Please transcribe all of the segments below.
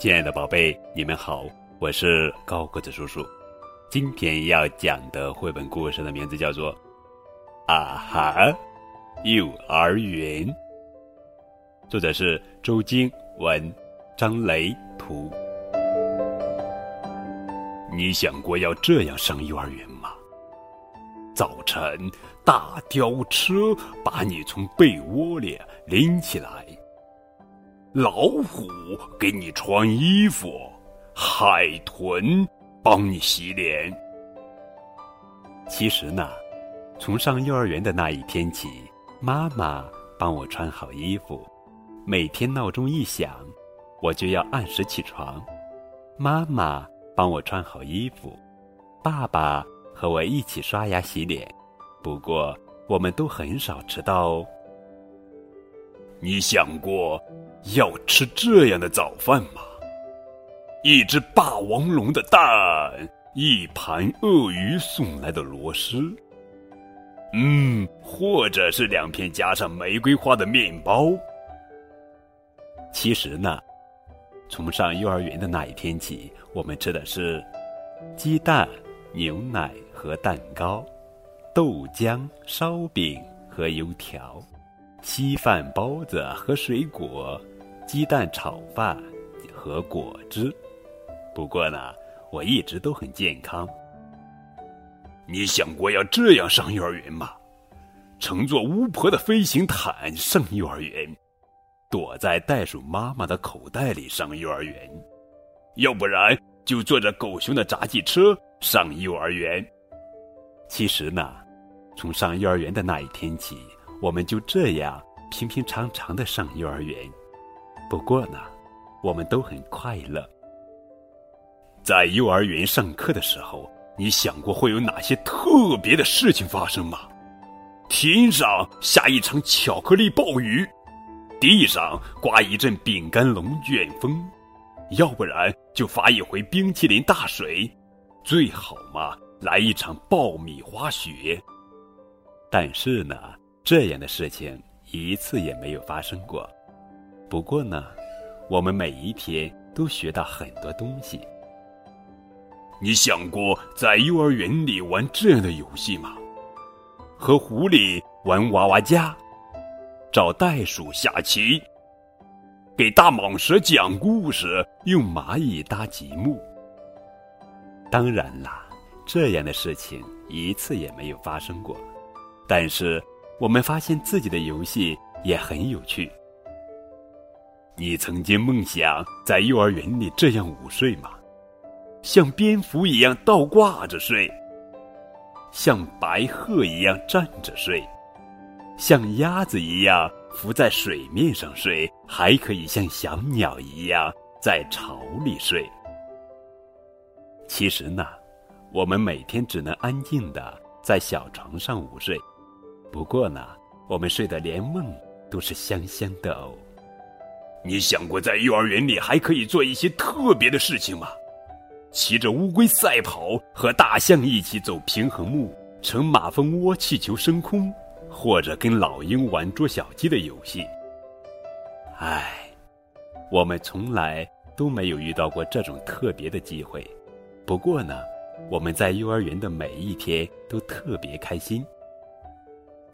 亲爱的宝贝，你们好，我是高个子叔叔。今天要讲的绘本故事的名字叫做《啊哈幼儿园》，作者是周晶文、张雷图。你想过要这样上幼儿园吗？早晨，大吊车把你从被窝里拎起来。老虎给你穿衣服，海豚帮你洗脸。其实呢，从上幼儿园的那一天起，妈妈帮我穿好衣服，每天闹钟一响，我就要按时起床。妈妈帮我穿好衣服，爸爸和我一起刷牙洗脸。不过，我们都很少迟到哦。你想过？要吃这样的早饭吗？一只霸王龙的蛋，一盘鳄鱼送来的螺蛳，嗯，或者是两片加上玫瑰花的面包。其实呢，从上幼儿园的那一天起，我们吃的是鸡蛋、牛奶和蛋糕，豆浆、烧饼和油条。稀饭、包子和水果，鸡蛋炒饭和果汁。不过呢，我一直都很健康。你想过要这样上幼儿园吗？乘坐巫婆的飞行毯上幼儿园，躲在袋鼠妈妈的口袋里上幼儿园，要不然就坐着狗熊的杂技车上幼儿园。其实呢，从上幼儿园的那一天起。我们就这样平平常常的上幼儿园，不过呢，我们都很快乐。在幼儿园上课的时候，你想过会有哪些特别的事情发生吗？天上下一场巧克力暴雨，地上刮一阵饼干龙卷风，要不然就发一回冰淇淋大水，最好嘛来一场爆米花雪。但是呢。这样的事情一次也没有发生过。不过呢，我们每一天都学到很多东西。你想过在幼儿园里玩这样的游戏吗？和狐狸玩娃娃家，找袋鼠下棋，给大蟒蛇讲故事，用蚂蚁搭积木。当然啦，这样的事情一次也没有发生过。但是。我们发现自己的游戏也很有趣。你曾经梦想在幼儿园里这样午睡吗？像蝙蝠一样倒挂着睡，像白鹤一样站着睡，像鸭子一样浮在水面上睡，还可以像小鸟一样在巢里睡。其实呢，我们每天只能安静的在小床上午睡。不过呢，我们睡得连梦都是香香的哦。你想过在幼儿园里还可以做一些特别的事情吗？骑着乌龟赛跑，和大象一起走平衡木，乘马蜂窝气球升空，或者跟老鹰玩捉小鸡的游戏。唉，我们从来都没有遇到过这种特别的机会。不过呢，我们在幼儿园的每一天都特别开心。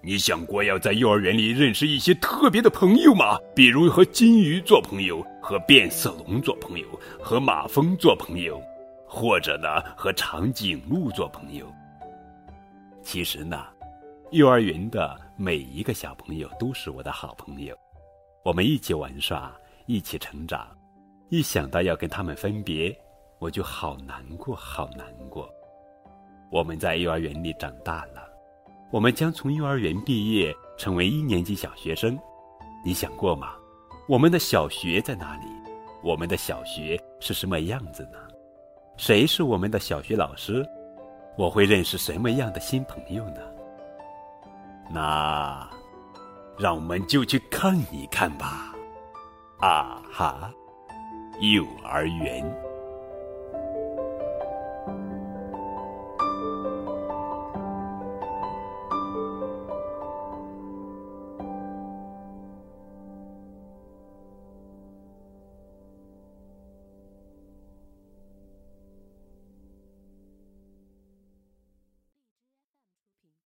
你想过要在幼儿园里认识一些特别的朋友吗？比如和金鱼做朋友，和变色龙做朋友，和马蜂做朋友，或者呢和长颈鹿做朋友。其实呢，幼儿园的每一个小朋友都是我的好朋友，我们一起玩耍，一起成长。一想到要跟他们分别，我就好难过，好难过。我们在幼儿园里长大了。我们将从幼儿园毕业，成为一年级小学生。你想过吗？我们的小学在哪里？我们的小学是什么样子呢？谁是我们的小学老师？我会认识什么样的新朋友呢？那，让我们就去看一看吧。啊哈，幼儿园。